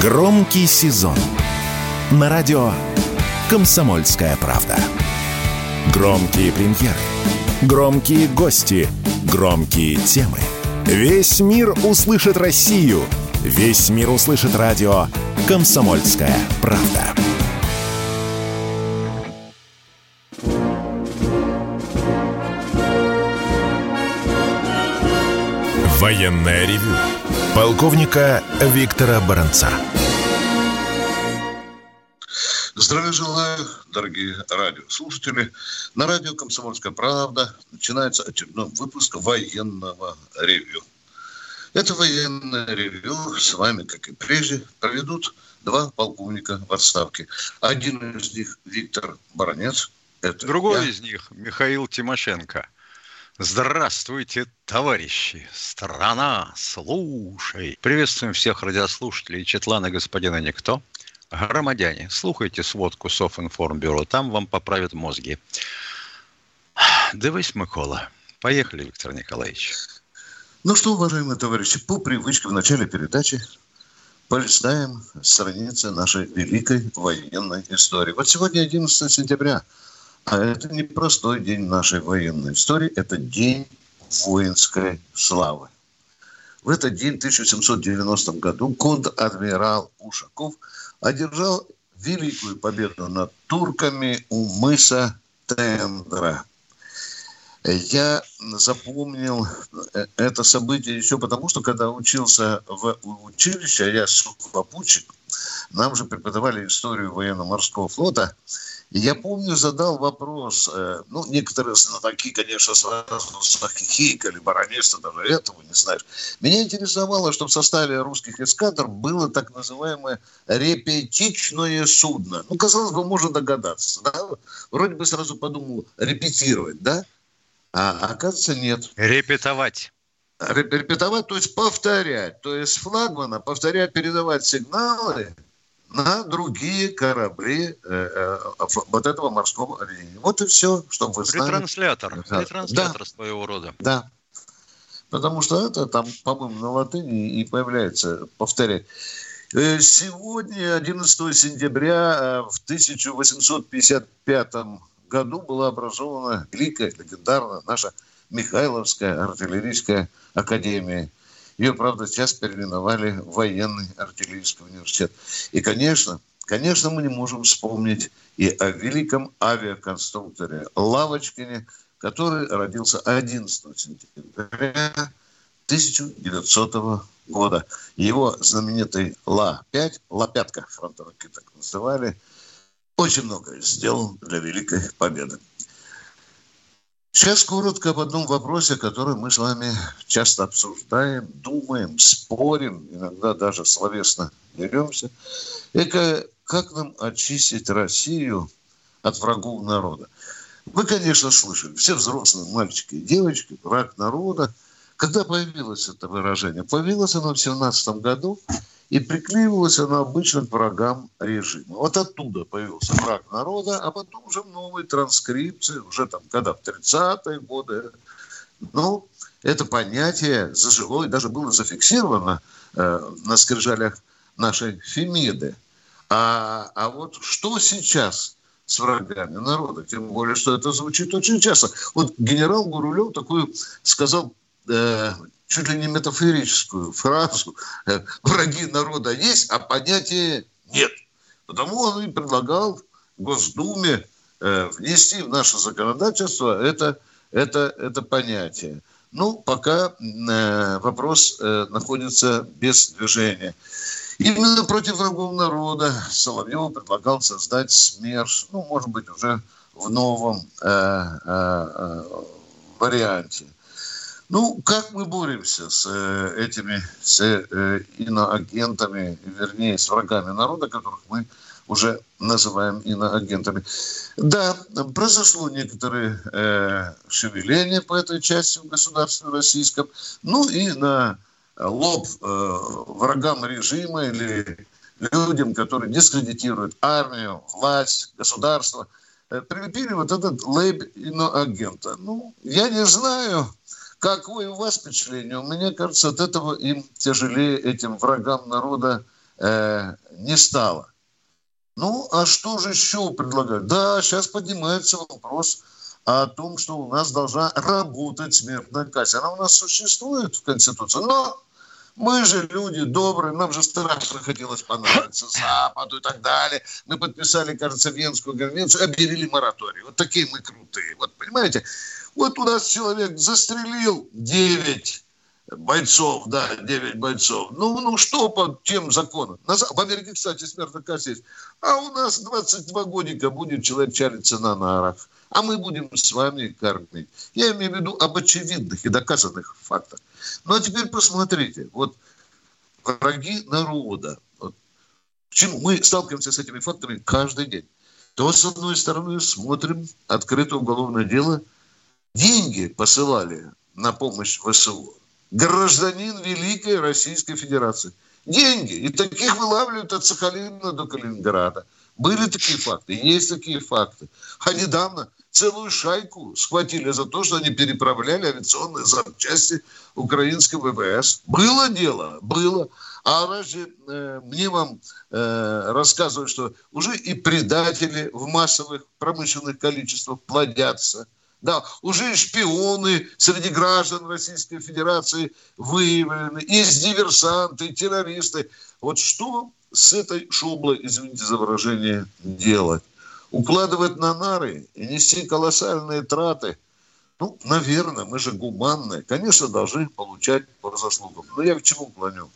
Громкий сезон на радио «Комсомольская правда». Громкие премьеры, громкие гости, громкие темы. Весь мир услышит Россию. Весь мир услышит радио «Комсомольская правда». Военное ревю полковника Виктора Баранца. Здравия желаю, дорогие радиослушатели. На радио «Комсомольская правда» начинается очередной выпуск военного ревью. Это военное ревью с вами, как и прежде, проведут два полковника в отставке. Один из них Виктор Баранец. Это Другой я. из них Михаил Тимошенко – Здравствуйте, товарищи! Страна, слушай! Приветствуем всех радиослушателей Четлана господина Никто. Громадяне, слухайте сводку Софинформбюро, там вам поправят мозги. Дивись, Микола. Поехали, Виктор Николаевич. Ну что, уважаемые товарищи, по привычке в начале передачи полистаем страницы нашей великой военной истории. Вот сегодня 11 сентября – а это не простой день нашей военной истории, это день воинской славы. В этот день, в 1790 году, конт-адмирал Ушаков одержал великую победу над турками у мыса Тендра. Я запомнил это событие еще потому, что когда учился в училище, я сухопутчик, нам же преподавали историю военно-морского флота – я помню, задал вопрос, э, ну, некоторые знатоки, конечно, сразу захихикали, баронесса даже этого не знаешь. Меня интересовало, что в составе русских эскадр было так называемое репетичное судно. Ну, казалось бы, можно догадаться, да? Вроде бы сразу подумал, репетировать, да? А оказывается, нет. Репетовать. Репетовать, то есть повторять. То есть флагмана повторять, передавать сигналы – на другие корабли э, э, вот этого морского объединения. Вот и все, чтобы вы знали. Ретранслятор. Да. Ретранслятор да. своего рода. Да. Потому что это там, по-моему, на латыни и появляется повторять. Э, сегодня, 11 сентября в 1855 году была образована великая, легендарная наша Михайловская артиллерийская академия. Ее, правда, сейчас переименовали в военный артиллерийский университет. И, конечно, конечно, мы не можем вспомнить и о великом авиаконструкторе Лавочкине, который родился 11 сентября 1900 года. Его знаменитый Ла-5, Ла-5, фронтовики так называли, очень многое сделал для Великой Победы. Сейчас коротко об одном вопросе, который мы с вами часто обсуждаем, думаем, спорим, иногда даже словесно деремся. Это как нам очистить Россию от врагов народа? Вы, конечно, слышали, все взрослые мальчики и девочки, враг народа. Когда появилось это выражение? Появилось оно в 17 году, и приклеивалась она обычно к врагам режима. Вот оттуда появился враг народа, а потом уже новые транскрипции, уже там, когда в 30-е годы. Ну, это понятие зажило и даже было зафиксировано э, на скрижалях нашей Фемиды. А, а вот что сейчас с врагами народа? Тем более, что это звучит очень часто. Вот генерал Гурулев такую сказал э, чуть ли не метафорическую фразу э, «враги народа есть, а понятия нет». Потому он и предлагал Госдуме э, внести в наше законодательство это, это, это понятие. Ну, пока вопрос находится без движения. Именно против врагов народа Соловьев предлагал создать СМЕРШ, ну, может быть, уже в новом э, э, варианте. Ну, как мы боремся с э, этими с э, иноагентами, вернее, с врагами народа, которых мы уже называем иноагентами. Да, произошло некоторые э, шевеления по этой части в государстве российском. Ну и на лоб э, врагам режима или людям, которые дискредитируют армию, власть, государство, э, прилепили вот этот лейб иноагента. Ну, я не знаю, Какое у вас впечатление? У меня кажется, от этого им тяжелее, этим врагам народа, э, не стало. Ну, а что же еще предлагают? Да, сейчас поднимается вопрос о том, что у нас должна работать смертная казнь. Она у нас существует в Конституции, но мы же люди добрые, нам же страшно хотелось понравиться Западу и так далее. Мы подписали, кажется, Венскую конвенцию, объявили мораторий. Вот такие мы крутые. Вот понимаете, вот у нас человек застрелил 9 бойцов, да, 9 бойцов. Ну, ну что по тем законам? В Америке, кстати, смертная казнь есть. А у нас 22 годика будет человек чалиться на нарах. А мы будем с вами кормить. Я имею в виду об очевидных и доказанных фактах. Ну, а теперь посмотрите. Вот враги народа. Вот, чему мы сталкиваемся с этими факторами каждый день. То, с одной стороны, смотрим открытое уголовное дело. Деньги посылали на помощь ВСУ гражданин Великой Российской Федерации. Деньги. И таких вылавливают от Сахалина до Калининграда. Были такие факты, есть такие факты. А недавно целую шайку схватили за то, что они переправляли авиационные запчасти украинской ВВС. Было дело, было. А разве э, мне вам э, рассказывают, что уже и предатели в массовых промышленных количествах плодятся – да, уже шпионы среди граждан Российской Федерации выявлены, есть диверсанты, и террористы. Вот что с этой шублой, извините за выражение, делать? Укладывать на нары и нести колоссальные траты? Ну, наверное, мы же гуманные. Конечно, должны получать по заслугам. Но я к чему клоню?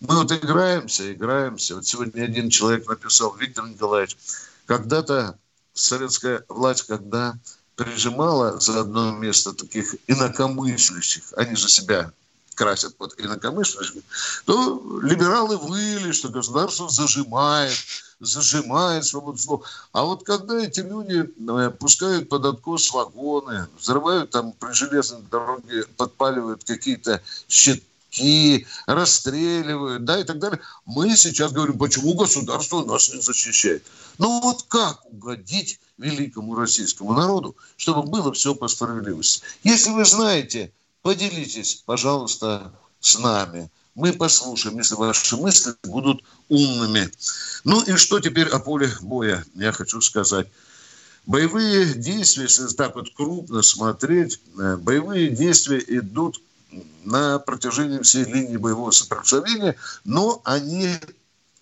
Мы вот играемся, играемся. Вот сегодня один человек написал, Виктор Николаевич, когда-то советская власть, когда прижимала за одно место таких инакомыслящих, они же себя красят под инакомыслящих, то либералы выли, что государство зажимает, зажимает свободу слова. А вот когда эти люди э, пускают под откос вагоны, взрывают там при железной дороге, подпаливают какие-то щитки, расстреливают, да, и так далее. Мы сейчас говорим, почему государство нас не защищает. Ну вот как угодить великому российскому народу, чтобы было все по справедливости. Если вы знаете, поделитесь, пожалуйста, с нами. Мы послушаем, если ваши мысли будут умными. Ну и что теперь о поле боя, я хочу сказать. Боевые действия, если так вот крупно смотреть, э, боевые действия идут на протяжении всей линии боевого сопротивления, но они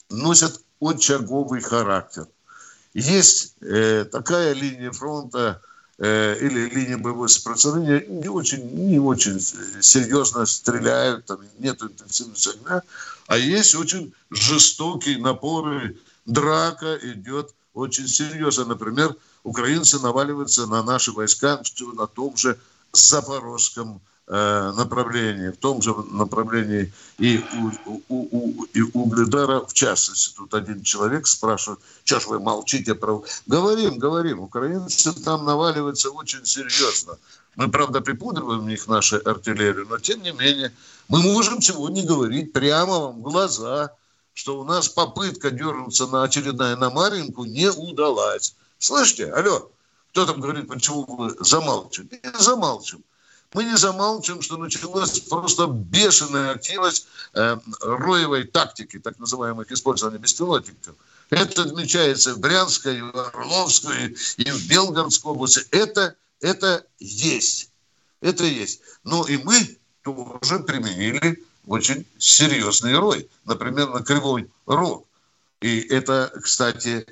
носят очаговый характер – есть э, такая линия фронта э, или линия боевого сопротивления, не очень, не очень серьезно стреляют, там нет интенсивности огня, а есть очень жестокие напоры, драка идет очень серьезно. Например, украинцы наваливаются на наши войска на том же Запорожском направлении, в том же направлении и у, у, у, и Угледара, в частности. Тут один человек спрашивает, что ж вы молчите про... Говорим, говорим, украинцы там наваливаются очень серьезно. Мы, правда, припудриваем их нашей артиллерию, но тем не менее мы можем сегодня говорить прямо вам в глаза, что у нас попытка дернуться на очередная на Маринку не удалась. Слышите? Алло, кто там говорит, почему вы замалчиваете? Не замалчиваем мы не замалчиваем, что началась просто бешеная активность э, роевой тактики, так называемых использования беспилотников. Это отмечается в Брянской, в Орловской, и в Белгородской области. Это, это есть. Это есть. Но и мы тоже применили очень серьезный рой. Например, на Кривой Рог. И это, кстати,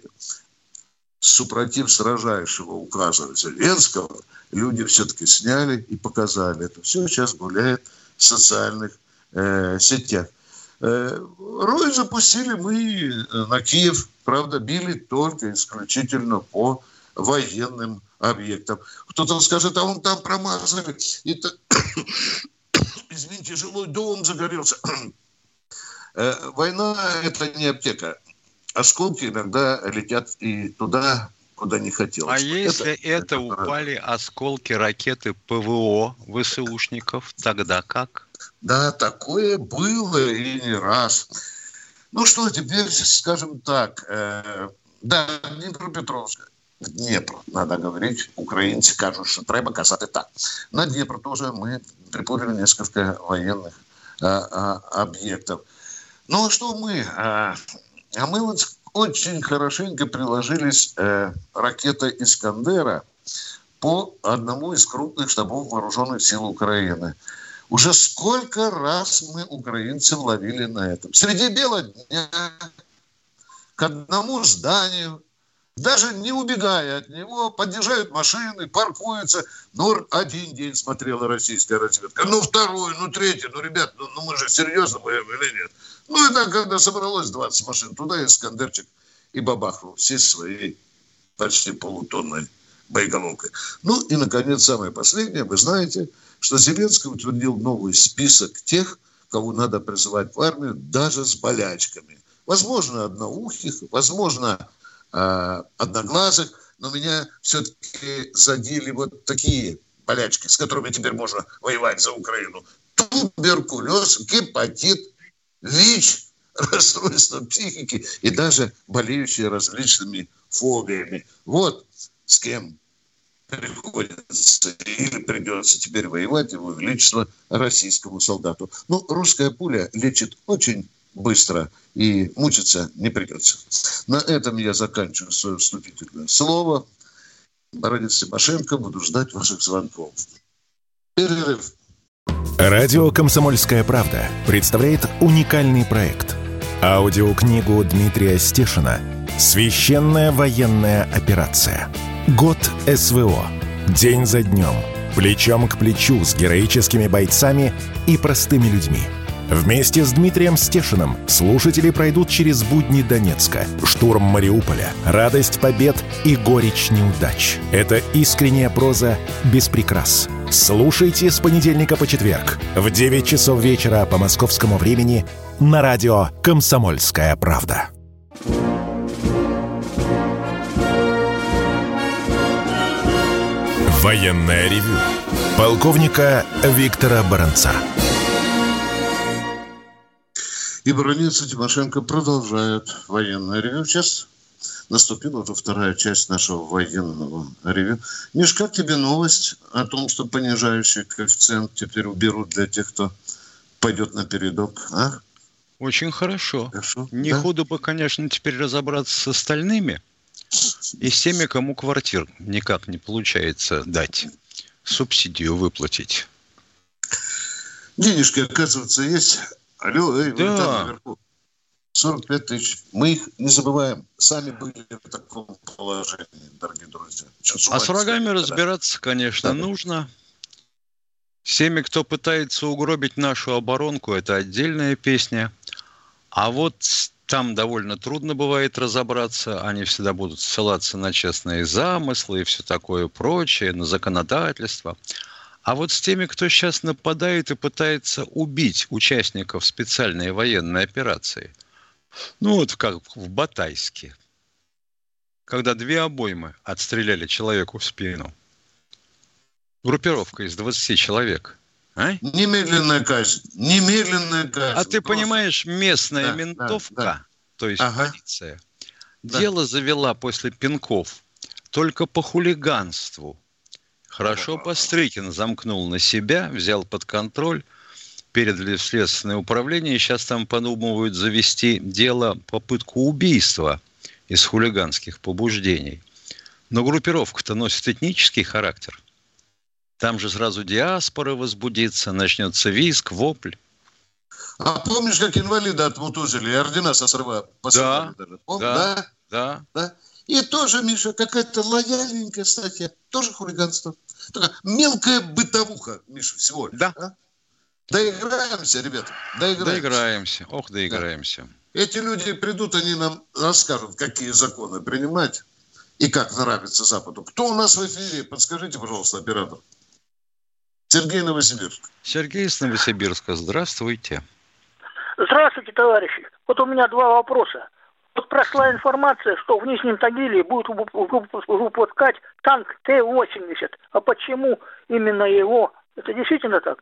супротив сражающего указа Зеленского – люди все-таки сняли и показали. Это все сейчас гуляет в социальных э, сетях. Э, Рой запустили мы на Киев, правда, били только исключительно по военным объектам. Кто-то скажет, а он там промазали. Это, извините, жилой дом загорелся. Э, война – это не аптека. Осколки иногда летят и туда, куда не хотелось. А если это, это, это упали осколки ракеты ПВО ВСУшников, тогда как? Да, такое было и не раз. Ну что, теперь скажем так. Э, да, Днепропетровск. Днепр, надо говорить, украинцы кажут, что треба казати так. На Днепр тоже мы припорили несколько военных а, а, объектов. Ну, а что мы? А, а мы вот очень хорошенько приложились э, ракета «Искандера» по одному из крупных штабов вооруженных сил Украины. Уже сколько раз мы, украинцы, ловили на этом. Среди бела дня к одному зданию, даже не убегая от него, подъезжают машины, паркуются. Ну, один день смотрела российская разведка, ну, второй, ну, третий. Ну, ребят, ну, ну мы же серьезно боем или нет? Ну, и так, когда собралось 20 машин, туда Искандерчик и бабахнул все своей почти полутонной боеголовкой. Ну, и, наконец, самое последнее. Вы знаете, что Зеленский утвердил новый список тех, кого надо призывать в армию, даже с болячками. Возможно, одноухих, возможно, э, одноглазых, но меня все-таки задели вот такие болячки, с которыми теперь можно воевать за Украину. Туберкулез, гепатит, ВИЧ, расстройство психики и даже болеющие различными фобиями. Вот с кем приходится или придется теперь воевать его величество российскому солдату. Ну, русская пуля лечит очень быстро и мучиться не придется. На этом я заканчиваю свое вступительное слово. Бородец Тимошенко, буду ждать ваших звонков. Перерыв. Радио «Комсомольская правда» представляет уникальный проект. Аудиокнигу Дмитрия Стешина «Священная военная операция». Год СВО. День за днем. Плечом к плечу с героическими бойцами и простыми людьми. Вместе с Дмитрием Стешиным слушатели пройдут через будни Донецка, штурм Мариуполя, радость побед и горечь неудач. Это искренняя проза без прикрас. Слушайте с понедельника по четверг в 9 часов вечера по московскому времени на радио «Комсомольская правда». Военное ревю полковника Виктора Баранца. И Бронец и Тимошенко продолжают военное ревю. Сейчас наступила уже вторая часть нашего военного ревю. Миш, как тебе новость о том, что понижающий коэффициент теперь уберут для тех, кто пойдет на передок? А? Очень хорошо. хорошо. Не да? худо бы, конечно, теперь разобраться с остальными – и с теми, кому квартир никак не получается дать, субсидию выплатить. Денежки, оказывается, есть. Алло, эй, да. вы там наверху. 45 тысяч. Мы их не забываем. Сами были в таком положении, дорогие друзья. А с врагами да. разбираться, конечно, да. нужно. Всеми, кто пытается угробить нашу оборонку, это отдельная песня. А вот там довольно трудно бывает разобраться. Они всегда будут ссылаться на честные замыслы и все такое прочее, на законодательство. А вот с теми, кто сейчас нападает и пытается убить участников специальной военной операции, ну вот как в Батайске, когда две обоймы отстреляли человеку в спину, группировка из 20 человек – а? Немедленная казнь. Немедленная казнь. А ты Просто. понимаешь, местная да, ментовка, да, да. то есть ага. полиция, да. дело завела после пинков только по хулиганству. Хорошо Пострыкин замкнул на себя, взял под контроль, передали в следственное управление, и сейчас там подумывают завести дело попытку убийства из хулиганских побуждений. Но группировка-то носит этнический характер – там же сразу диаспора возбудится, начнется виск, вопль. А помнишь, как инвалида отмутузили и ордена со срыва да? Пом... Да, да, да, да. И тоже, Миша, какая-то лояльненькая статья, тоже хулиганство. Такая мелкая бытовуха, Миша, всего лишь. Да. А? Доиграемся, ребята, доиграемся. Доиграемся, ох, доиграемся. Да. Эти люди придут, они нам расскажут, какие законы принимать и как нравится Западу. Кто у нас в эфире? Подскажите, пожалуйста, оператор. Сергей Новосибирск. Сергей из Новосибирска. Здравствуйте. Здравствуйте, товарищи. Вот у меня два вопроса. Вот прошла информация, что в Нижнем Тагиле будет выпускать танк Т-80. А почему именно его? Это действительно так?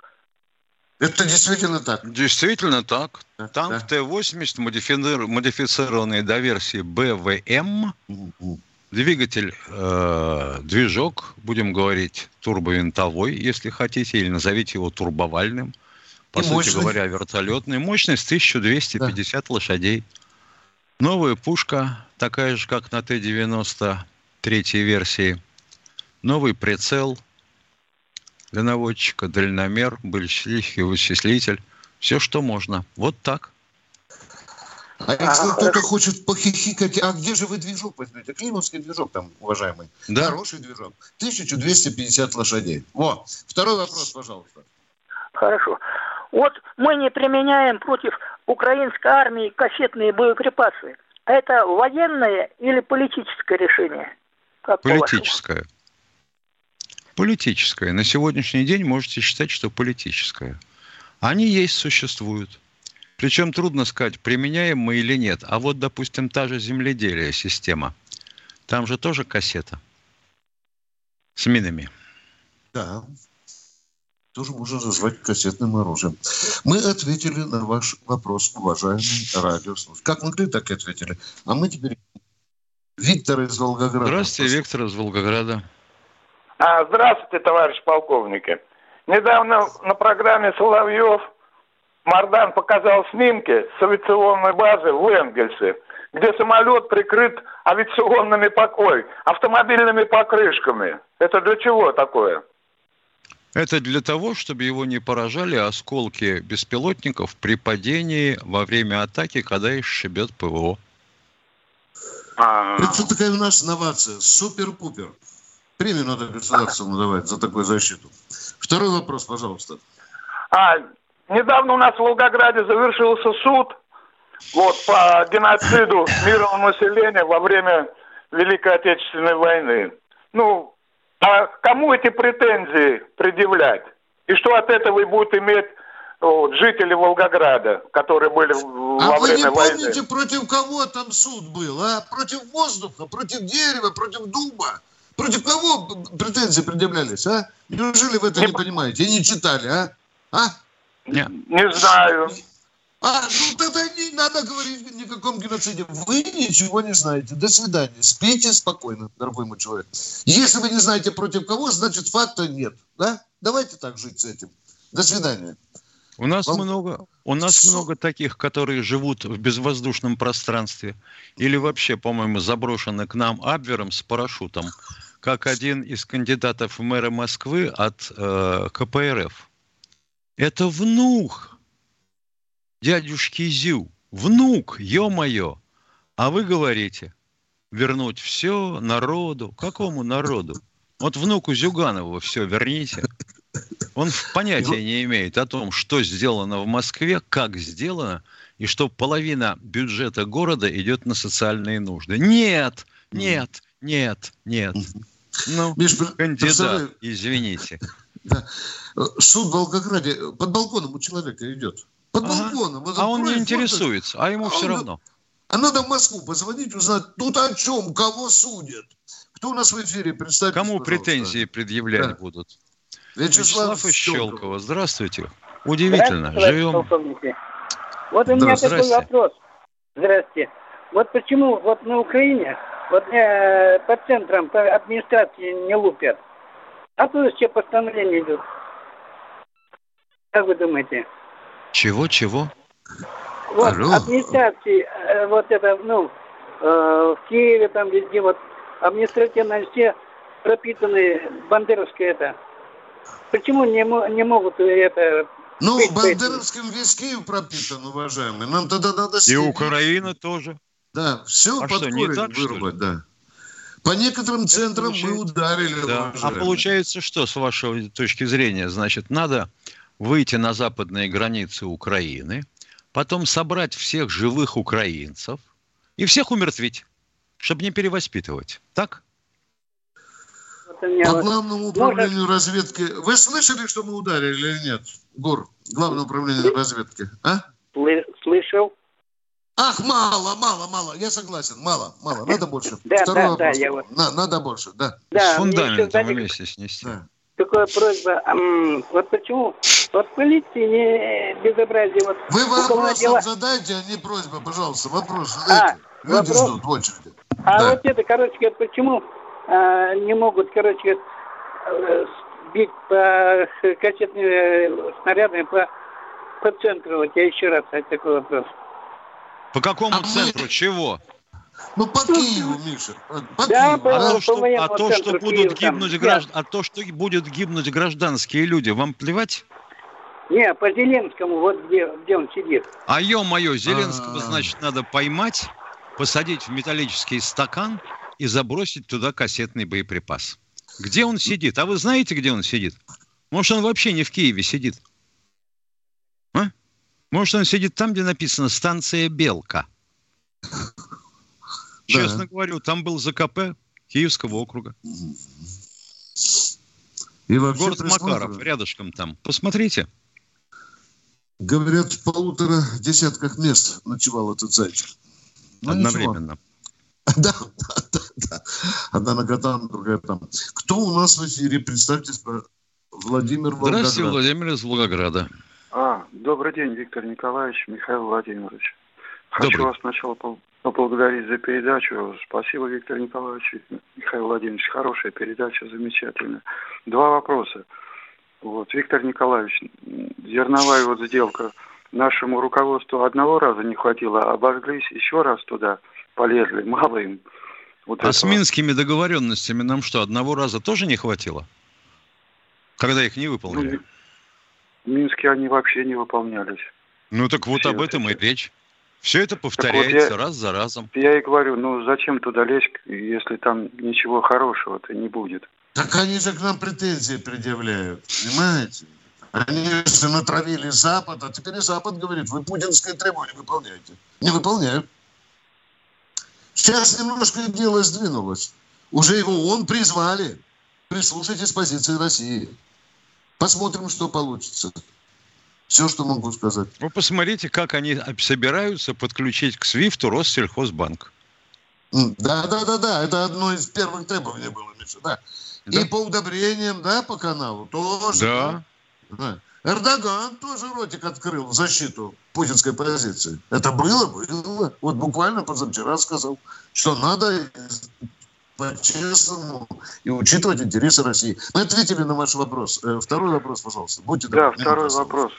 Это действительно так. Действительно так. Да, танк да. Т-80, модифицированный до версии БВМ, Двигатель, э, движок, будем говорить, турбовинтовой, если хотите, или назовите его турбовальным. по И сути мощность. говоря, вертолетная. Мощность 1250 да. лошадей. Новая пушка, такая же, как на Т-90 третьей версии. Новый прицел для наводчика, дальномер, большевистский вычислитель. Все, что можно. Вот так. А если кто-то хочет похихикать, а где же вы движок возьмете? Климовский движок там, уважаемый. Да. Хороший движок. 1250 лошадей. Во. Второй вопрос, пожалуйста. Хорошо. Вот мы не применяем против украинской армии кассетные боеприпасы. Это военное или политическое решение? Как политическое. Политическое. На сегодняшний день можете считать, что политическое. Они есть, существуют. Причем трудно сказать, применяем мы или нет. А вот, допустим, та же земледелие система. Там же тоже кассета с минами. Да. Тоже можно назвать кассетным оружием. Мы ответили на ваш вопрос, уважаемый радиослушатель. Как могли, так и ответили. А мы теперь... Виктор из Волгограда. Здравствуйте, Виктор из Волгограда. А, здравствуйте, товарищ полковники. Недавно на программе Соловьев Мардан показал снимки с авиационной базы в Энгельсе, где самолет прикрыт авиационными покой, автомобильными покрышками. Это для чего такое? Это для того, чтобы его не поражали осколки беспилотников при падении во время атаки, когда их шибет ПВО. А. Это такая у нас инновация. Супер-пупер. Премию надо государству давать за такую защиту. Второй вопрос, пожалуйста. А, Недавно у нас в Волгограде завершился суд вот, по геноциду мирного населения во время Великой Отечественной войны. Ну, а кому эти претензии предъявлять? И что от этого и будут иметь вот, жители Волгограда, которые были а во время войны? А вы не помните, против кого там суд был? А? Против воздуха, против дерева, против дуба? Против кого претензии предъявлялись, а? Неужели вы это не, не понимаете и не читали, а? А? Нет. Не знаю. А, ну тогда не надо говорить ни о каком геноциде. Вы ничего не знаете. До свидания. Спите спокойно, дорогой мой человек. Если вы не знаете против кого, значит факта нет. Да? Давайте так жить с этим. До свидания. У нас Вам... много, у нас Что? много таких, которые живут в безвоздушном пространстве или вообще, по-моему, заброшены к нам Абвером с парашютом, как один из кандидатов в мэра Москвы от э, КПРФ. Это внук дядюшки Зю. Внук, ё-моё. А вы говорите, вернуть все народу. Какому народу? Вот внуку Зюганова все верните. Он понятия не имеет о том, что сделано в Москве, как сделано, и что половина бюджета города идет на социальные нужды. Нет, нет, нет, нет. Ну, Миш, кандидат, извините. Да. Суд в Волгограде под балконом у человека идет. Под ага. балконом. Вот а он не интересуется, а ему а все он, равно. А надо в Москву позвонить, узнать, тут о чем, кого судят. Кто у нас в эфире? Представьте, Кому пожалуйста. претензии предъявлять да. будут? Вячеслав, Вячеслав из Щелково. Здравствуйте. Удивительно. Здравствуйте, Живем. Вот у меня да, такой вопрос. Здравствуйте. Вот почему вот на Украине вот э, по центрам по администрации не лупят? А тут все постановления идут. Как вы думаете? Чего, чего? Вот Алло. администрации, э, вот это, ну, э, в Киеве, там везде, вот, административно все пропитаны бандеровское это. Почему не, не могут это... Ну, бандеровским весь Киев пропитан, уважаемый. Нам тогда надо... И Украина тоже. Да, все а под что, не так, вырубать, да. По некоторым центрам мы ударили. Да. А получается что, с вашей точки зрения? Значит, надо выйти на западные границы Украины, потом собрать всех живых украинцев и всех умертвить, чтобы не перевоспитывать. Так? По главному управлению разведки. Вы слышали, что мы ударили или нет? Гор, главное управление разведки. А? Слышал. Ах, мало, мало, мало. Я согласен. Мало, мало. Надо больше. Да, Второй да, вопрос. да, я вот. На, надо больше, да. Да, С фундаментом вместе снести. Да. Такая просьба. Вот почему вот полиции не безобразие. Вот Вы вопрос дела... задайте, а не просьба, пожалуйста. Вопрос задайте. А, Люди вопрос... ждут в очереди. А да. вот это, короче говоря, почему а, не могут, короче говоря, бить по кассетными снарядами по по центру, вот я еще раз такой вопрос. По какому а центру? Мы... Чего? Ну, по Киеву, Миша. По да, Киеву. По, а, то, что, а то, что будут гибнуть гражд... а то, что будут гибнуть гражданские люди, вам плевать? Не, по Зеленскому, вот где, где он сидит. А ё-моё, Зеленского, А-а-а. значит, надо поймать, посадить в металлический стакан и забросить туда кассетный боеприпас. Где он сидит? А вы знаете, где он сидит? Может, он вообще не в Киеве сидит? А? Может, он сидит там, где написано «станция Белка». Честно да. говорю, там был ЗКП Киевского округа. И вообще Город Макаров, рядышком там. Посмотрите. Говорят, в полутора десятках мест ночевал этот зайчик. Ну, Одновременно. Ничего. Да, да, да, да. Одна нога там, другая там. Кто у нас в эфире? Представьтесь, Владимир Волгоград. Здравствуйте, Владимир из Волгограда. А, добрый день, Виктор Николаевич, Михаил Владимирович. Хочу добрый. вас сначала поблагодарить за передачу. Спасибо, Виктор Николаевич, Михаил Владимирович. Хорошая передача, замечательная. Два вопроса. Вот, Виктор Николаевич, зерновая вот сделка нашему руководству одного раза не хватило, обожглись еще раз туда – полезли, мало им. Вот а этого. с минскими договоренностями нам что, одного раза тоже не хватило? Когда их не выполнили? Ну, Минске они вообще не выполнялись. Ну так вот Все об этом эти. и речь. Все это повторяется вот я, раз за разом. Я и говорю, ну зачем туда лезть, если там ничего хорошего-то не будет? Так они же к нам претензии предъявляют, понимаете? Они же натравили Запад, а теперь и Запад говорит, вы путинское требование выполняете. Не выполняют. Сейчас немножко дело сдвинулось. Уже его он призвали. Прислушайтесь позиции России. Посмотрим, что получится. Все, что могу сказать. Вы посмотрите, как они собираются подключить к СВИФТу Россельхозбанк. Да, да, да, да. Это одно из первых требований было, Миша. Да. да. И по удобрениям, да, по каналу тоже. Да. да. Эрдоган тоже ротик открыл в защиту путинской позиции. Это было, было. Вот буквально позавчера сказал, что надо по-честному и учитывать интересы России. Мы ответили на ваш вопрос. Э, второй вопрос, пожалуйста. Будьте Да, добры, второй вопрос.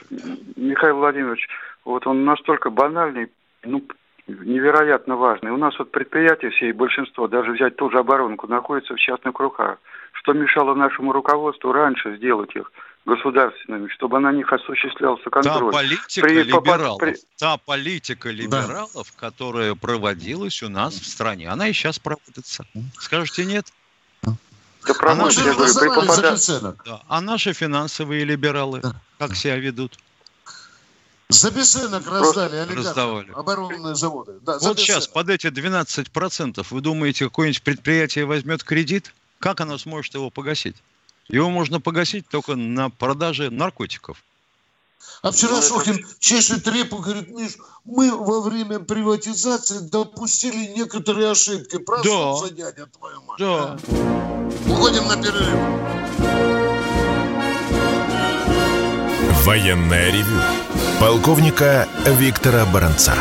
Михаил Владимирович, вот он настолько банальный, ну, невероятно важный. У нас вот предприятия все и большинство, даже взять ту же оборонку, находятся в частных руках. Что мешало нашему руководству раньше сделать их – государственными, чтобы на них осуществлялся контроль. Та политика при, либералов, при... та политика либералов, да. которая проводилась у нас в стране, она и сейчас проводится. Скажете нет? Да про а, наши, я говорю, при попада... да. а наши финансовые либералы да. как себя ведут? За бесценок раздали олигархам оборонные заводы. Да, вот сейчас под эти 12% вы думаете, какое-нибудь предприятие возьмет кредит? Как оно сможет его погасить? Его можно погасить только на продаже наркотиков. А вчера ну, Шохин чешет репу, говорит, Миш, мы во время приватизации допустили некоторые ошибки. Проснуться, да. дядя, твою мать. Да. Уходим на перерыв. Военная ревю. Полковника Виктора Баранца.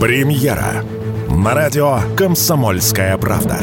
Премьера. На радио «Комсомольская правда».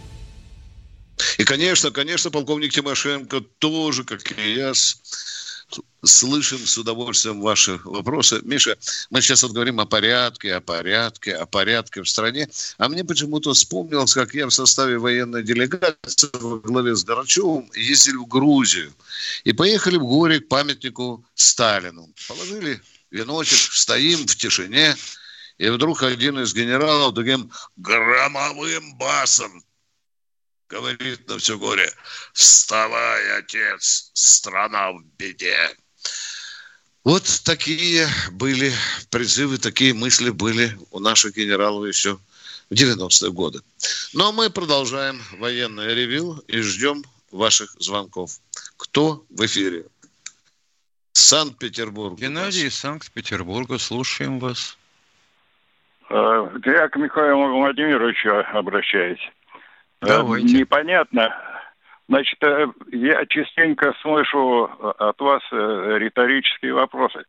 И, конечно, конечно, полковник Тимошенко тоже, как и я, слышим с удовольствием ваши вопросы. Миша, мы сейчас вот говорим о порядке, о порядке, о порядке в стране. А мне почему-то вспомнилось, как я в составе военной делегации во главе с Горачевым ездили в Грузию. И поехали в горе к памятнику Сталину. Положили веночек, стоим в тишине. И вдруг один из генералов таким громовым басом говорит на все горе, вставай, отец, страна в беде. Вот такие были призывы, такие мысли были у наших генералов еще в 90-е годы. Но ну, а мы продолжаем военное ревю и ждем ваших звонков. Кто в эфире? Санкт-Петербург. Геннадий из Санкт-Петербурга, слушаем вас. Э, я к Михаилу Владимировичу обращаюсь. Э, Давайте. Непонятно. Значит, э, я частенько слышу от вас риторические вопросы.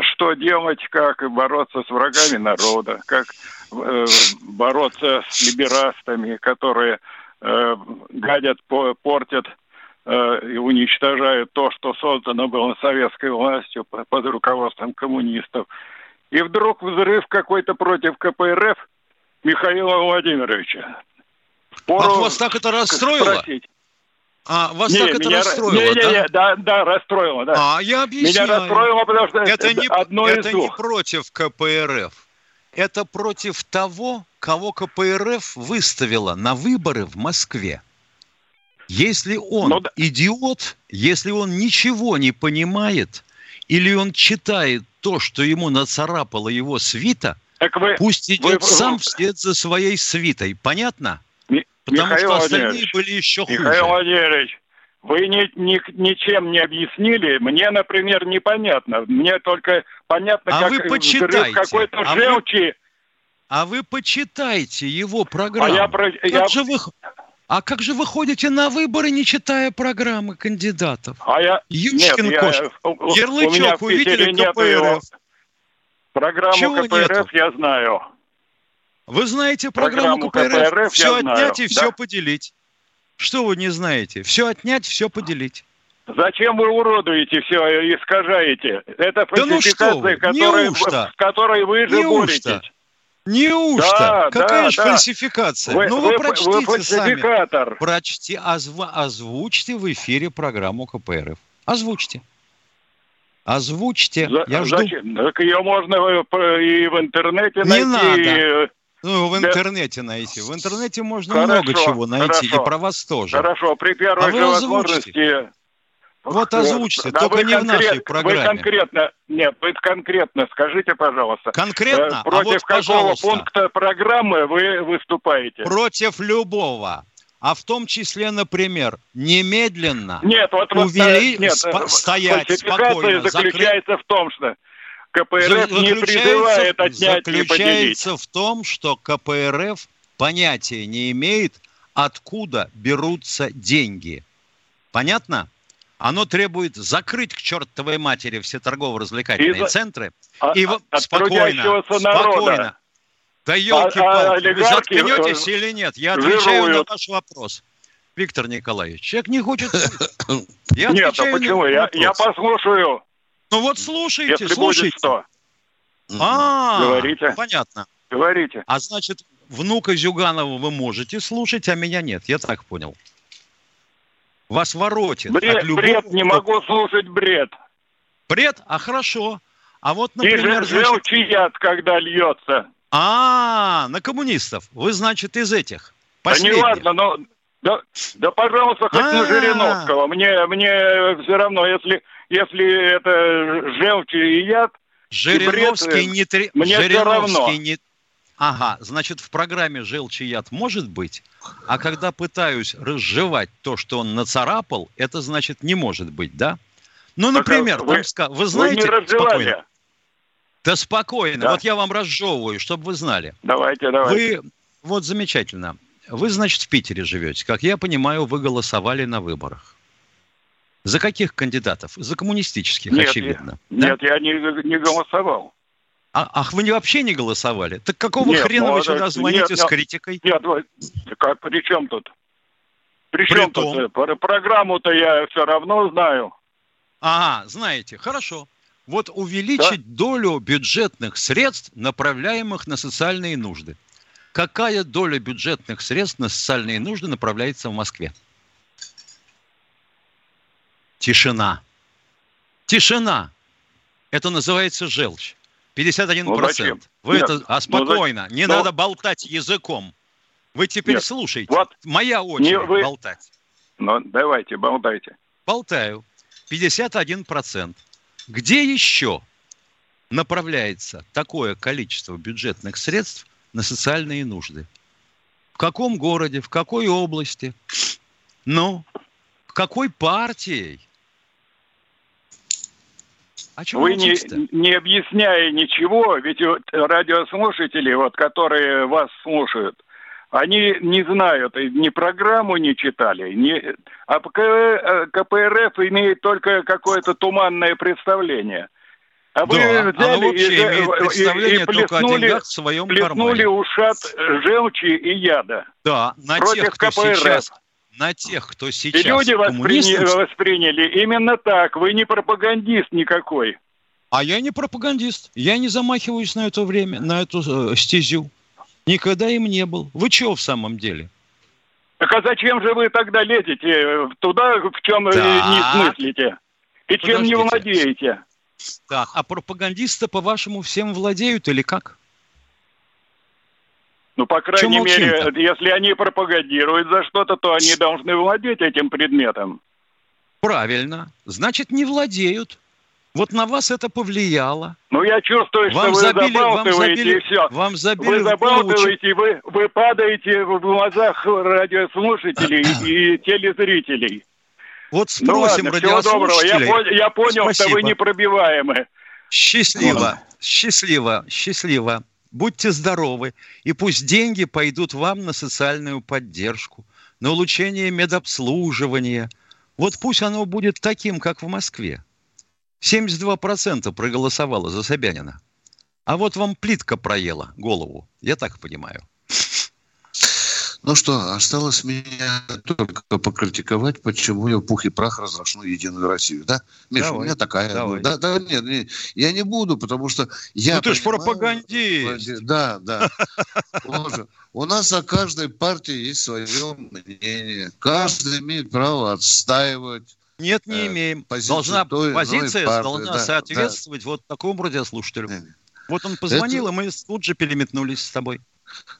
Что делать, как бороться с врагами народа, как бороться с либерастами, которые гадят, портят и уничтожают то, что создано было советской властью под руководством коммунистов. И вдруг взрыв какой-то против КПРФ Михаила Владимировича. Пору Ах, вас так это расстроило? Спросить. А, вас не, так это меня, расстроило, не, да? Не, да, да, расстроило, да. А, я объясняю. Меня расстроило, потому что это, это не, одно это из двух. не против КПРФ. Это против того, кого КПРФ выставила на выборы в Москве. Если он ну, да. идиот, если он ничего не понимает, или он читает то, что ему нацарапала его свита, так вы, пусть идет вы, сам вслед за своей свитой. Понятно? Потому Михаил что остальные были еще хуже. Михаил Владимирович, вы ни, ни, ничем не объяснили. Мне, например, непонятно. Мне только понятно, а как вы почитайте. какой-то а желчи. Вы, а вы почитайте его программу. А я, про, как я... же вы... А как же вы ходите на выборы, не читая программы кандидатов? А я... Ющенко, нет, я... Ярлычок увидели КПРФ. Его. Программу Чего КПРФ нету? я знаю. Вы знаете программу, программу КПРФ? КПРФ все отнять знаю. и все да? поделить. Что вы не знаете? Все отнять, все поделить. Зачем вы уродуете все и искажаете? Это фальсификация, да ну которой, с которой вы же Неужто? боретесь. Неужто? Да, Какая да, же да. фальсификация? Вы, ну вы, вы прочтите вы фальсификатор. сами. Прочти, озв, озвучьте в эфире программу КПРФ. Озвучьте. Озвучьте. За, Я жду. Зачем? Так ее можно и в интернете найти. Не надо. Ну, в интернете найти. В интернете можно хорошо, много чего найти. Хорошо. И про вас тоже. Хорошо, при первой а же возможности вот озвучьте, да только не в нашей программе. Вы конкретно, нет, вы конкретно скажите, пожалуйста. Конкретно? Э, против а вот, какого пожалуйста. пункта программы вы выступаете? Против любого. А в том числе, например, немедленно нет, вот, увели... нет, спо... стоять спокойно. заключается закры... в том, что КПРФ не призывает отнять Заключается в том, что КПРФ понятия не имеет, откуда берутся деньги. Понятно? Оно требует закрыть к чертовой матери все торгово-развлекательные центры. А, и от, спокойно, спокойно. Да елки-палки, а, а, вы заткнетесь или нет? Я отвечаю жируют. на ваш вопрос. Виктор Николаевич, человек не хочет... Я нет, а почему? Я, я послушаю. Ну вот слушайте, Если слушайте. Будет что? А, Говорите. понятно. Говорите. А значит, внука Зюганова вы можете слушать, а меня нет. Я так понял. Вас воротит. Бред, от любого... бред, не могу слушать бред. Бред? А хорошо. А вот, например... И значит... яд, когда льется. А, на коммунистов. Вы, значит, из этих. Последних. Да не ладно, но... Да, да пожалуйста, хоть на Жириновского. Мне, мне все равно, если, если это желчь и яд... Жириновский бред, не... Три... Мне Жириновский все равно. не Ага, значит, в программе «Желчь и яд» может быть, а когда пытаюсь разжевать то, что он нацарапал, это значит не может быть, да? Ну, например, вы, там, вы знаете... Вы не спокойно. Да спокойно, да. вот я вам разжевываю, чтобы вы знали. Давайте, давайте. Вы, вот замечательно. Вы, значит, в Питере живете. Как я понимаю, вы голосовали на выборах. За каких кандидатов? За коммунистических, нет, очевидно. Я, да? Нет, я не, не голосовал. А, ах, вы вообще не голосовали? Так какого нет, хрена вы сюда звоните нет, с критикой? Нет, как, при чем тут? При, чем том... тут? Э, программу-то я все равно знаю. Ага, знаете, хорошо. Вот увеличить да? долю бюджетных средств, направляемых на социальные нужды. Какая доля бюджетных средств на социальные нужды направляется в Москве? Тишина. Тишина. Это называется желчь. 51%. Ну, зачем? Вы Нет, это... А спокойно, ну, не но... надо болтать языком. Вы теперь Нет. слушайте. Вот Моя очередь не вы... болтать. Ну, давайте, болтайте. Болтаю. 51%. Где еще направляется такое количество бюджетных средств на социальные нужды? В каком городе, в какой области? Ну, какой партией? А Вы не, не объясняя ничего, ведь вот радиослушатели, вот, которые вас слушают, они не знают, ни программу не читали, ни... а КПРФ имеет только какое-то туманное представление. А вы да, взяли и, представление и, и плеснули, о в своем плеснули кармане. ушат желчи и яда. Да, на тех, кто КПРФ. сейчас на тех, кто сейчас... И люди восприняли, восприняли именно так. Вы не пропагандист никакой. А я не пропагандист. Я не замахиваюсь на это время, на эту э, стезю. Никогда им не был. Вы чего в самом деле? Так а зачем же вы тогда лезете туда, в чем так. не смыслите? И чем не владеете? Так, а пропагандисты, по-вашему, всем владеют или как? Ну, по крайней мере, если они пропагандируют за что-то, то они должны владеть этим предметом. Правильно. Значит, не владеют. Вот на вас это повлияло. Ну, я чувствую, что вам вы забили, забалтываете вам забили, и все. Вам забили вы забалтываете, вы, вы падаете в глазах радиослушателей и телезрителей. Вот ну спросим ну, ладно, радиослушателей. Я, я понял, Спасибо. что вы непробиваемы. Счастливо, счастливо, счастливо. Будьте здоровы. И пусть деньги пойдут вам на социальную поддержку, на улучшение медобслуживания. Вот пусть оно будет таким, как в Москве. 72% проголосовало за Собянина. А вот вам плитка проела голову, я так понимаю. Ну что, осталось меня только покритиковать, почему я пух и прах разрошу Единую Россию, да? Миша, давай, у меня такая... Давай. Да, да, нет, нет, я не буду, потому что я... Ну ты же пропагандист! Да, да. У нас о каждой партии есть свое мнение. Каждый имеет право отстаивать нет, не э, имеем. Должна, той, позиция партии, должна да, соответствовать да. вот такому радиослушателю. Вот он позвонил, Это... и мы тут же переметнулись с тобой.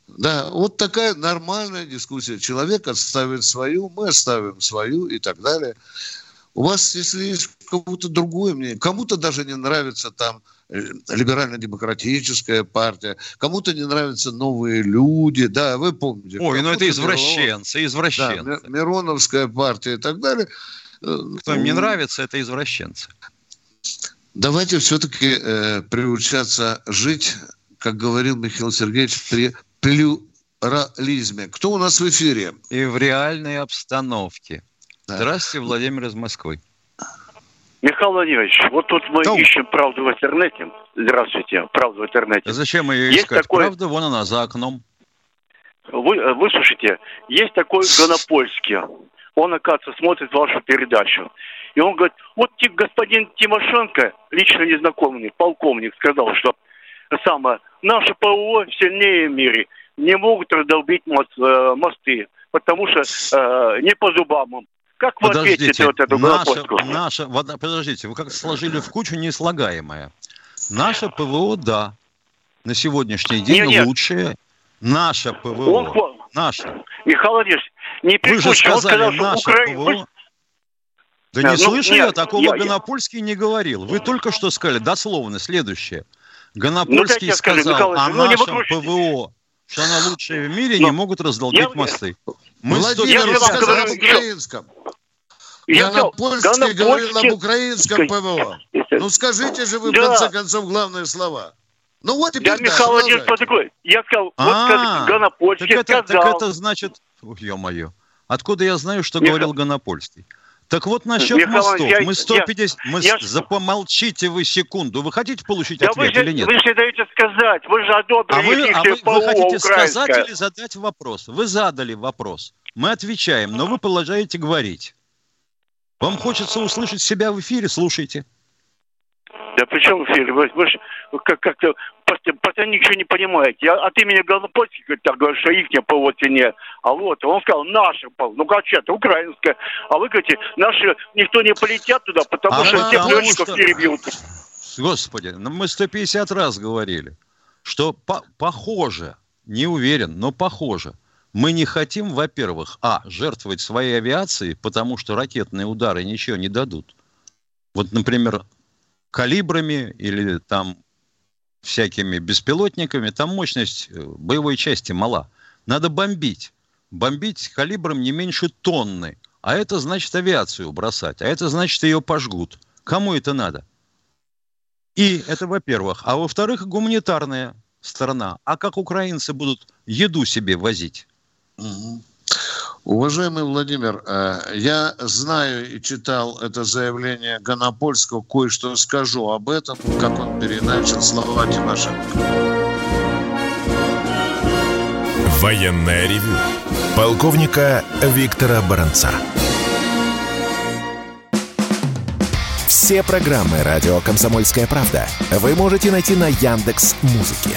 Да, вот такая нормальная дискуссия. Человек отставит свою, мы оставим свою и так далее. У вас, если есть кому-то другое мнение, кому-то даже не нравится там э, либерально-демократическая партия, кому-то не нравятся новые люди, да, вы помните. Ой, ну это извращенцы, извращенцы. Да, Мироновская партия и так далее. Кто им не нравится, это извращенцы. Давайте все-таки э, приучаться жить, как говорил Михаил Сергеевич, при плюрализме. Кто у нас в эфире? И в реальной обстановке. Да. Здравствуйте, Владимир из Москвы. Михаил Владимирович, вот тут мы Том. ищем правду в интернете. Здравствуйте, правду в интернете. А зачем ее есть искать? Такой... Правда, вон она, за окном. Вы, э, выслушайте, есть такой Гонопольский он, оказывается, смотрит вашу передачу. И он говорит, вот господин Тимошенко, лично незнакомый полковник, сказал, что самое, наше ПВО сильнее в мире, не могут раздолбить мост, э, мосты, потому что э, не по зубам им. Как вы подождите, ответите вот эту наша, наша, Подождите, вы как сложили в кучу неслагаемое. Наше ПВО, да, на сегодняшний день нет, лучшее. Наше ПВО. Он, наше. Михаил Владимирович, не Вы же сказали, он сказал, наше Укра... ПВО... Да, да не ну, слышу нет, я, такого я, Гонопольский не говорил. Вы только что сказали, дословно, следующее. Гонопольский ну, сказал скажу, о ну, нашем ПВО, что она лучшая в мире, Но... не могут раздолбить я... мосты. Мы Владимир я сказал об украинском. Гонопольский говорил об украинском ПВО. Ну скажите же вы, в конце концов, главные слова. Ну вот теперь Я да, Михаил Владимирович такой. Я сказал, вот а, Гонопольский так это, сказал. Так это значит, ё-моё, откуда я знаю, что Михаил... говорил Гонопольский? Так вот насчет Михаил, мостов. Я, мы 150... Я, мы... Я... За, помолчите вы секунду. Вы хотите получить да ответ вы или нет? Вы же даете сказать. Вы же одобрили а вы, а вы, вы хотите сказать или задать вопрос? Вы задали вопрос. Мы отвечаем, но вы продолжаете говорить. Вам хочется услышать себя в эфире? Слушайте. Да при чем? Вы, вы же как-то постоянно ничего не понимаете. Я от имени Галопольских так говорю, что их по вот цене. А вот, он сказал, наши, ну как это, украинская. А вы говорите, наши, никто не полетят туда, потому а что всех летчиков что... перебьют. Господи, ну мы 150 раз говорили, что по похоже, не уверен, но похоже, мы не хотим, во-первых, а, жертвовать своей авиацией, потому что ракетные удары ничего не дадут. Вот, например, калибрами или там всякими беспилотниками, там мощность э, боевой части мала. Надо бомбить. Бомбить калибром не меньше тонны. А это значит авиацию бросать. А это значит ее пожгут. Кому это надо? И это во-первых. А во-вторых, гуманитарная сторона. А как украинцы будут еду себе возить? Угу. Уважаемый Владимир, э, я знаю и читал это заявление Гонопольского, кое-что скажу об этом, как он переначал слова Тимошенко. Военная ревю. Полковника Виктора Баранца. Все программы радио Комсомольская правда вы можете найти на Яндекс Музыке.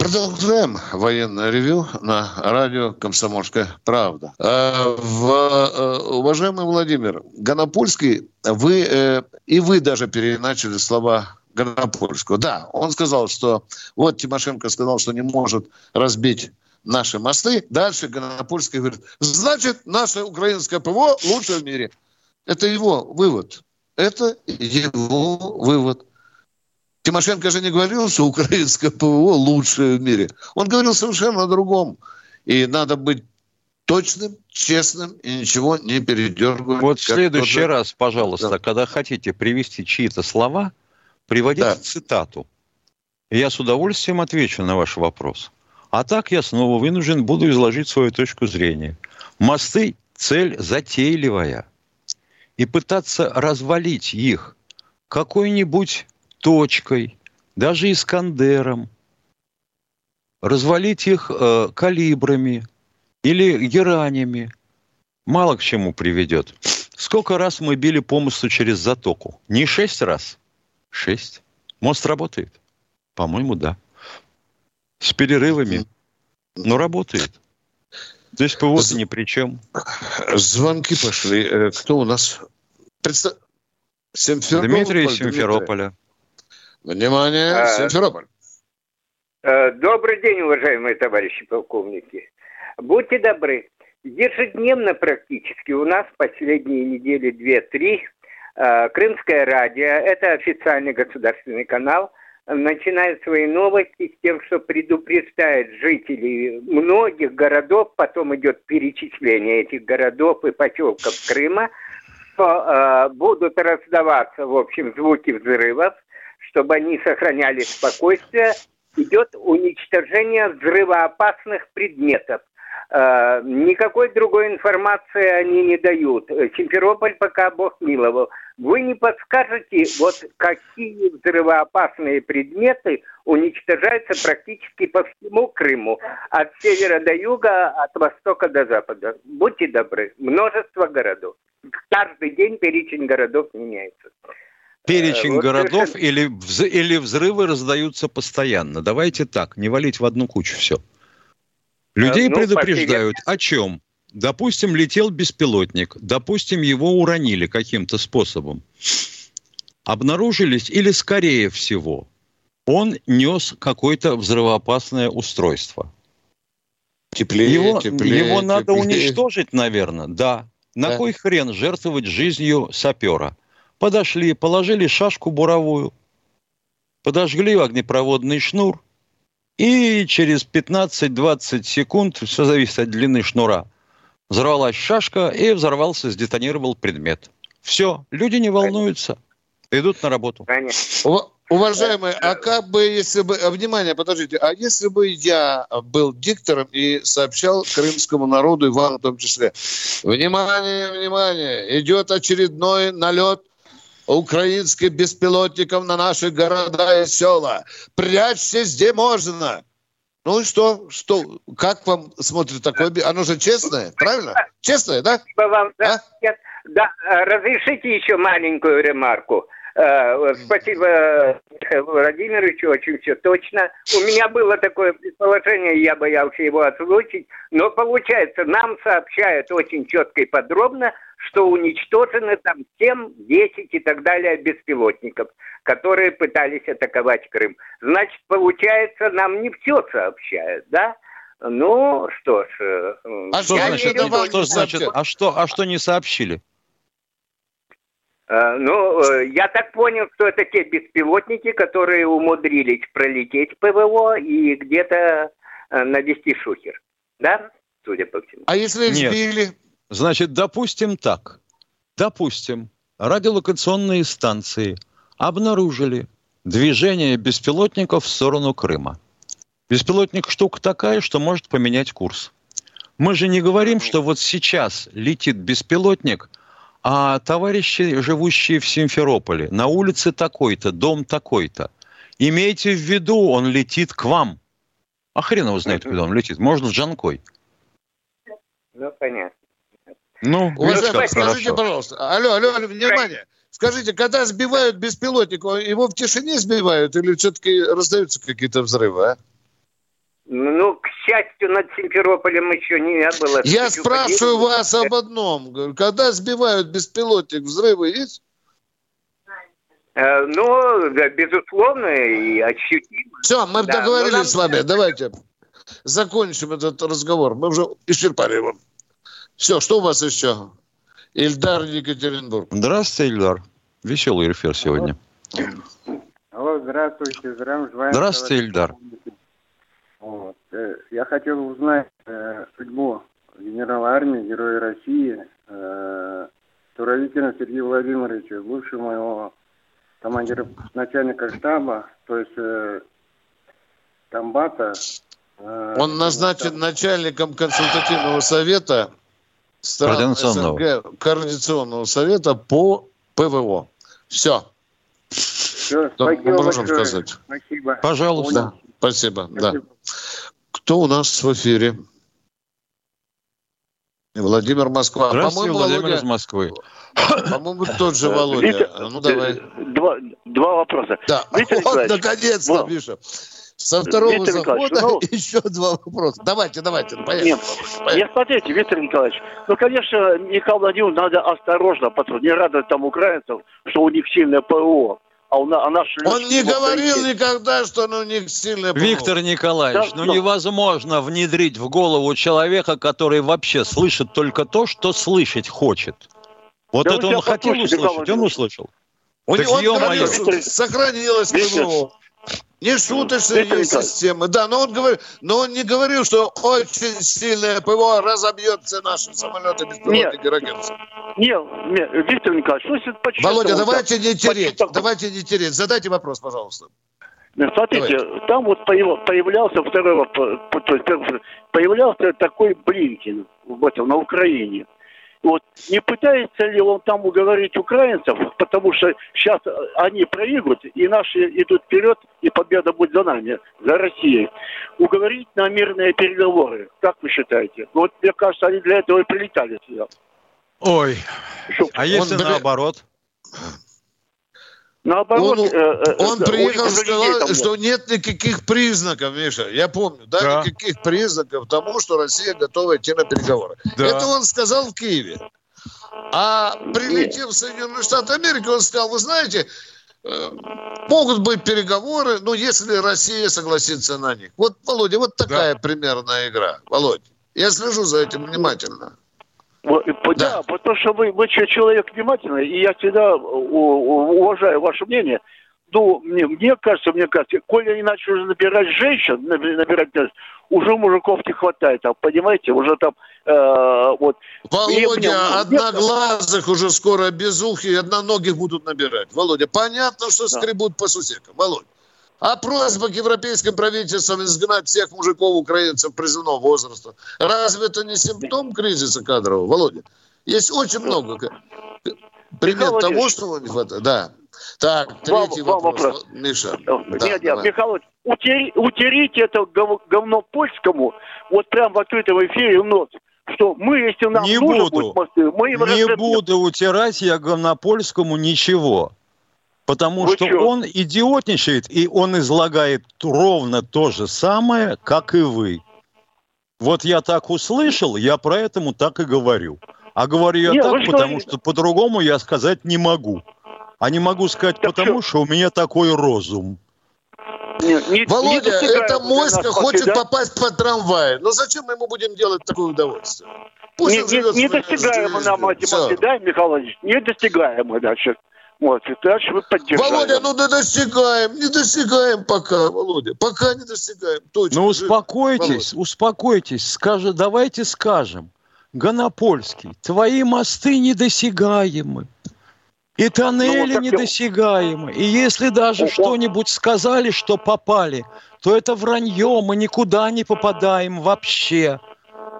Продолжаем военное ревю на радио «Комсомольская правда». А, в, э, уважаемый Владимир, Гонопольский, вы э, и вы даже переначали слова Гонопольского. Да, он сказал, что вот Тимошенко сказал, что не может разбить наши мосты. Дальше Гонопольский говорит, значит, наше украинское ПВО лучшее в мире. Это его вывод. Это его вывод. Тимошенко же не говорил, что украинское ПВО лучшее в мире. Он говорил совершенно о другом. И надо быть точным, честным и ничего не передергивать. Вот в следующий раз, пожалуйста, да. когда хотите привести чьи-то слова, приводите да. цитату. Я с удовольствием отвечу на ваш вопрос. А так я снова вынужден буду изложить свою точку зрения. Мосты – цель затейливая. И пытаться развалить их какой-нибудь точкой, даже Искандером, развалить их э, калибрами или геранями, мало к чему приведет. Сколько раз мы били по мосту через затоку? Не шесть раз? Шесть. Мост работает? По-моему, да. С перерывами. Но работает. То есть ПВО ни при чем. Звонки пошли. Э, кто у нас? Представ... Симферополь. Дмитрий из Симферополя. Внимание, а, Симферополь. А, добрый день, уважаемые товарищи полковники. Будьте добры, ежедневно практически у нас последние недели две-три а, Крымское радио, это официальный государственный канал, начинает свои новости с тем, что предупреждает жителей многих городов, потом идет перечисление этих городов и поселков Крыма, что э, будут раздаваться, в общем, звуки взрывов, чтобы они сохраняли спокойствие, идет уничтожение взрывоопасных предметов. Э, никакой другой информации они не дают. Симферополь пока Бог миловал. Вы не подскажете, вот какие взрывоопасные предметы уничтожаются практически по всему Крыму, от севера до юга, от востока до запада. Будьте добры, множество городов. Каждый день перечень городов меняется. Перечень вот городов совершенно... или, вз... или взрывы раздаются постоянно. Давайте так, не валить в одну кучу все. Людей ну, предупреждают о чем? Допустим, летел беспилотник, допустим, его уронили каким-то способом. Обнаружились, или скорее всего, он нес какое-то взрывоопасное устройство. Теплее, его, теплее, его надо уничтожить, наверное, да. На да. кой хрен жертвовать жизнью сапера? Подошли, положили шашку буровую, подожгли огнепроводный шнур, и через 15-20 секунд, все зависит от длины шнура, взорвалась шашка и взорвался, сдетонировал предмет. Все, люди не волнуются, идут на работу. Уважаемые, а как бы, если бы, а, внимание, подождите, а если бы я был диктором и сообщал крымскому народу, и вам в том числе, внимание, внимание, идет очередной налет украинских беспилотников на наши города и села. Прячьтесь где можно. Ну и что? Что? Как вам смотрит такое? Оно же честное, правильно? Честное, да? Вам, да, а? да, разрешите еще маленькую ремарку. Э, спасибо Михаилу Владимировичу, очень все точно. У меня было такое предположение, я боялся его озвучить, но получается, нам сообщают очень четко и подробно, что уничтожены там 7, 10 и так далее беспилотников, которые пытались атаковать Крым. Значит, получается, нам не все сообщают, да? Ну, что ж... Э, а что значит, что значит, а что, а что не сообщили? Э, ну, э, я так понял, что это те беспилотники, которые умудрились пролететь ПВО и где-то навести шухер. Да? Судя по всему. А если их Нет. сбили? Значит, допустим так. Допустим, радиолокационные станции обнаружили движение беспилотников в сторону Крыма. Беспилотник штука такая, что может поменять курс. Мы же не говорим, что вот сейчас летит беспилотник, а товарищи, живущие в Симферополе, на улице такой-то, дом такой-то. Имейте в виду, он летит к вам. А хрен его знает, куда он летит. Может, в Джанкой. Ну, понятно. Ну, Уважаемый, скажите, пожалуйста. Алло, алло, алло, внимание. Скажите, когда сбивают беспилотник, его в тишине сбивают или все-таки раздаются какие-то взрывы, а? Ну, к счастью, над Симферополем еще не было. Я спрашиваю вас об одном. Когда сбивают беспилотник, взрывы есть? Э, ну, да, безусловно, и ощутимо. Все, мы да, договорились нам... с вами. Давайте закончим этот разговор. Мы уже исчерпали его. Все, что у вас еще? Ильдар Екатеринбург. Здравствуйте, Ильдар. Веселый эфир сегодня. Алло. Здравствуйте, здравствуйте Ильдар. Вот. Э, я хотел узнать э, судьбу генерала армии, героя России, э, Туровикина Сергея Владимировича, бывшего моего командира, начальника штаба, то есть э, комбата. Э, Он назначен там... начальником консультативного совета стран СНГ, Координационного совета по ПВО. Все. Все, спасибо можем сказать. Спасибо. Пожалуйста. Да. Спасибо. Спасибо. Да. Кто у нас в эфире? Владимир Москва. Здравствуйте, Владимир Володя... из Москвы. По-моему, тот же Володя. Витя, ну, давай. Два, два вопроса. Да, Виктор вот, наконец-то, вот. Миша. Со второго Виктор захода ну, еще два вопроса. Давайте, давайте, поехали. Нет, поехали. нет, смотрите, Виктор Николаевич, ну, конечно, Николай Владимирович надо осторожно, потому не радовать там украинцев, что у них сильное ПО а, у, а наш... Он не говорил есть. никогда, что он у них сильный Виктор Николаевич, да, ну но... невозможно внедрить в голову человека, который вообще слышит только то, что слышать хочет. Вот да это он хотел услышать, он услышал. У него сохранилось ПВО. Не шуточные системы. Да, но он, говорит, но он не говорил, что очень сильное ПВО разобьет все наши самолеты беспилотники ракеты. Нет, нет, Виктор Николаевич, ну, почему Володя, давайте не тереть, давайте не тереть. Задайте вопрос, пожалуйста. Смотрите, Давайте. там вот появлялся второй то есть появлялся такой Блинкин в этом, на Украине. Вот не пытается ли он там уговорить украинцев, потому что сейчас они проигрывают, и наши идут вперед, и победа будет за нами, за Россией. Уговорить на мирные переговоры, как вы считаете? Ну, вот мне кажется, они для этого и прилетали сюда. Ой, Что, а если он, наоборот? Наоборот, он, э, э, он приехал и сказал, что нет никаких признаков, Миша, я помню, да, да, никаких признаков тому, что Россия готова идти на переговоры. Да. Это он сказал в Киеве. А прилетев в Соединенные Штаты Америки, он сказал, вы знаете, э, могут быть переговоры, но если Россия согласится на них. Вот, Володя, вот такая да. примерная игра. Володя, я слежу за этим внимательно. Да, да, потому что вы, вы человек внимательный, и я всегда уважаю ваше мнение. Ну, мне, мне кажется, мне кажется, коли начали уже набирать женщин, набирать, уже мужиков не хватает, там, понимаете, уже там э, вот. Володя, одноглазых уже скоро без ух и одноногих будут набирать. Володя, понятно, что да. скребут по сусекам. Володя. А просьба к европейским правительствам изгнать всех мужиков украинцев призывного возраста. Разве это не симптом кризиса кадрового, Володя? Есть очень много пример того, что не хватает. Да. Так, третий вам, вопрос. вопрос. Миша. Да, нет, нет, Михаил, утери, утерите это говно польскому вот прям в открытом эфире в нос что мы, если нам не нужно буду, будет, мы Не буду утирать я говнопольскому ничего. Потому Вы что чё? он идиотничает, и он излагает ровно то же самое, как и вы. Вот я так услышал, я про этому так и говорю. А говорю я Нет, так, потому что, что по-другому я сказать не могу. А не могу сказать так потому, что? что у меня такой розум. Не, не, Володя, не эта моська хочет да? попасть под трамвай. Но зачем мы ему будем делать такое удовольствие? Пусть не, не, не достигаемо нам эти моськи, да, Михаил Владимирович? Не достигаемо дальше. Вот, и дальше вы поддержали. Володя, ну да достигаем, не достигаем пока, Володя, пока не достигаем. Точно. Ну успокойтесь, Володя. успокойтесь, скажи, давайте скажем. Гонопольский, твои мосты недосягаемы. И тоннели ну, недосягаемы. И если даже что-нибудь сказали, что попали, то это вранье, мы никуда не попадаем вообще.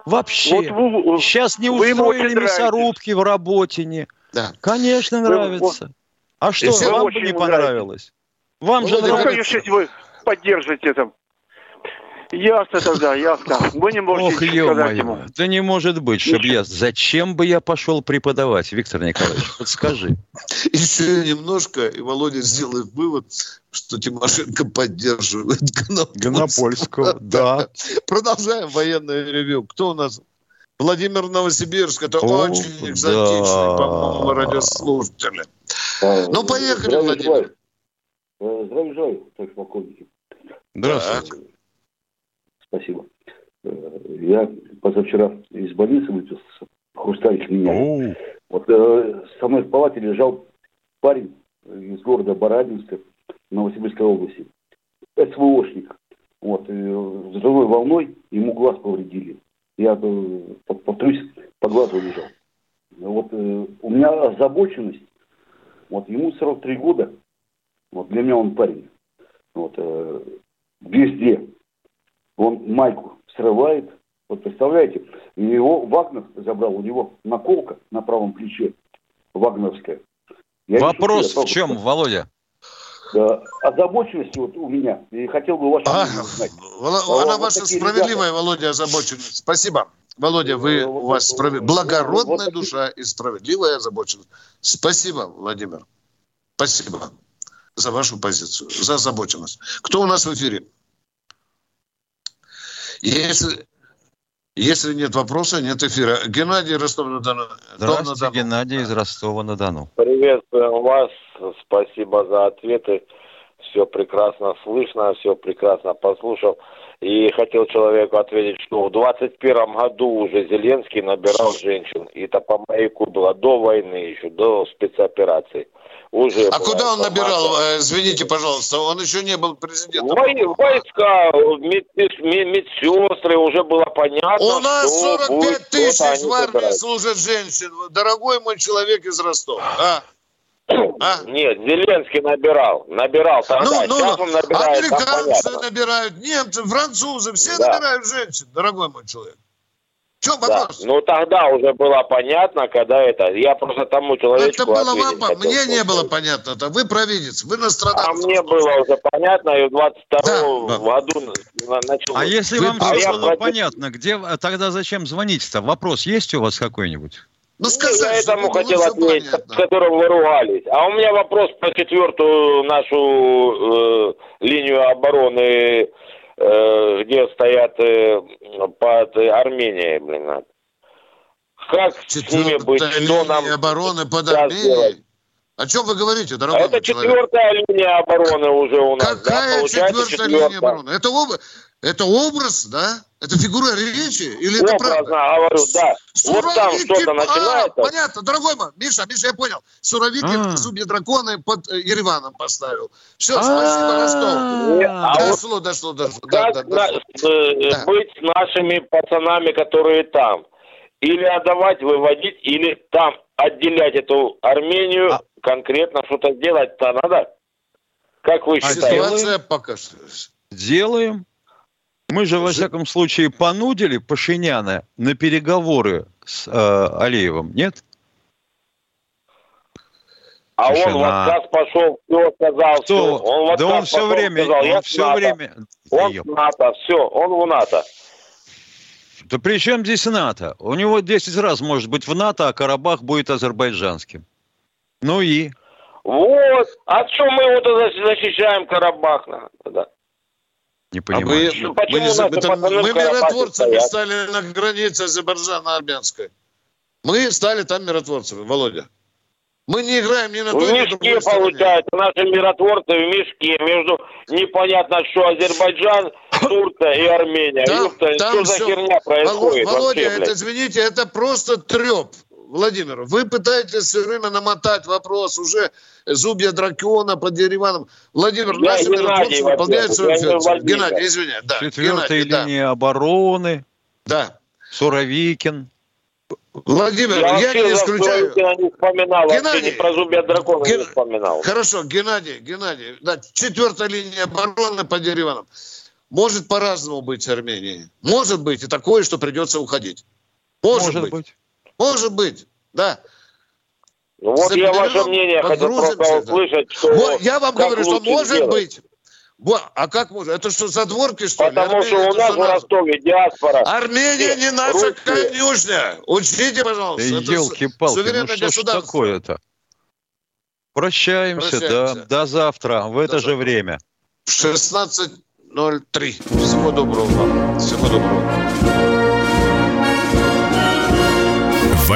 Вообще. Вот вы, Сейчас не устроили мясорубки в Работине. Да. Конечно, нравится. Вы, а что, вам бы не понравилось? Вам же нравится. Ну, конечно, вы поддержите это Ясно тогда, ясно. Вы не можете Ох, сказать ему. Да не может быть, чтобы я... Зачем бы я пошел преподавать, Виктор Николаевич? Вот скажи. Еще немножко, и Володя сделает вывод, что Тимошенко поддерживает Гонопольского. да. Продолжаем военное ревю. Кто у нас? Владимир Новосибирск. Это О, очень экзотичный, да. по-моему, радиослушатели. А, ну, поехали, Владимир. Здравия желаю, товарищ полковники. Здравствуйте. Спасибо. Э, я позавчера из больницы выписался. Хрусталик меня. Вот э, со мной в палате лежал парень из города Барабинска, Новосибирской области. СВОшник. Вот, э, взрывной волной ему глаз повредили. Я, э, повторюсь, по глазу лежал. Вот э, у меня озабоченность, вот ему 43 года, вот для меня он парень. Вот, э, везде он майку срывает. Вот представляете, и его Вагнер забрал, у него наколка на правом плече вагнерская. Я Вопрос в чем, Володя? Да, озабоченность вот у меня, и хотел бы вашу а, знать. Она а, ваша справедливая, ребята... Володя, озабоченность. Спасибо. Володя, вы, у вас справ... благородная вот душа и справедливая озабоченность. Спасибо, Владимир. Спасибо за вашу позицию, за озабоченность. Кто у нас в эфире? Если, если нет вопроса, нет эфира. Геннадий Ростов-на-Дону. Здравствуйте, Геннадий из Ростова-на-Дону. Приветствуем вас. Спасибо за ответы. Все прекрасно слышно, все прекрасно послушал. И хотел человеку ответить, что в 21 году уже Зеленский набирал женщин. И это по маяку было до войны, еще до спецоперации. Уже а куда он набирал, э, извините, пожалуйста, он еще не был президентом? Войска, мед, медсестры, уже было понятно, У нас 45 тысяч в армии служат женщин, дорогой мой человек из Ростова. А? А? Нет, Зеленский набирал, набирал тогда. Ну, ну, Сейчас он набирает, американцы набирают, немцы, французы, все да. набирают женщин, дорогой мой человек. В чем вопрос? Да. Ну, тогда уже было понятно, когда это... Я просто тому человеку Это было вам, хотел, мне не было понятно. Это вы провидец, вы Нострадамус. А мне было уже понятно, и в 22 да, году начал... А если вы... вам а все было против... понятно, где... тогда зачем звонить-то? Вопрос есть у вас какой-нибудь? Ну, ну сказать, я этому хотел ответить, с которым вы ругались. А у меня вопрос про четвертую нашу э, линию обороны где стоят э, под Арменией, блин. Как с ними быть? Что нам обороны под Арменией? Делать? О чем вы говорите, дорогой Это четвертая линия обороны уже у нас. Какая да? четвертая, четвертая линия обороны? Это, об... это образ, да? Это фигура речи? Или Образно, это правда? говорю, да. Суровики, вот там что-то а, начинается. Понятно, дорогой мой, Миша, Миша, я понял. Суровики а. зубья драконы под э, Ереваном поставил. Все, спасибо, Ростов. А дошло, дошло, дошло. Как э, быть с нашими пацанами, которые там? Или отдавать, выводить, или там отделять эту Армению, а... конкретно что-то сделать-то надо? Как вы считаете? Ситуация пока что. Делаем. Мы же, во всяком случае, понудили Пашиняна на переговоры с э, Алиевым, нет? А Пашина. он в отказ пошел, все сказал, Кто? все. Он в да он все время, сказал, он все НАТО. время... Он в НАТО, все, он в НАТО. Да при чем здесь НАТО? У него 10 раз может быть в НАТО, а Карабах будет азербайджанским. Ну и? Вот. А что мы его защищаем Карабах? Да. Не понимаю. А вы, мы, не, это, мы миротворцами стали на границе Азербайджана-Армянской. Мы стали там миротворцами, Володя. Мы не играем ни на В той, ни на мешке другой стороне. получается, наши миротворцы в мешке, мешке между непонятно что Азербайджан, Турция и Армения. Там- там что за всё- херня происходит Воло- Володя, вообще, это, извините, это просто треп. Владимир, вы пытаетесь все время намотать вопрос уже зубья дракона под Ереваном. Владимир, Я наши Геннадий, миротворцы выполняют во-первых, свою я не функцию. Геннадий, извини, да. Четвертая Геннадий, да. линия обороны. Да. Суровикин. Владимир, я, вообще не исключаю. Не вспоминал, Геннадий, ни про зубья дракона Ген- не вспоминал. Хорошо, Геннадий, Геннадий, да, четвертая линия обороны под Ереваном. Может по-разному быть с Арменией. Может быть и такое, что придется уходить. Может, Может быть. быть. Может быть, да. Ну вот я ваше мнение хотел погрузимся, просто да. услышать, что Вот, я вам говорю, что может сделать. быть. А как может? Это что, задворки, что ли? Потому что у нас в Ростове диаспора. Армения не наша русские. конюшня. Учтите, пожалуйста. Елки-палки, ну что ж такое-то? Прощаемся, Прощаемся. да. До завтра в это же время. В 16.03. Всего доброго вам. Всего доброго.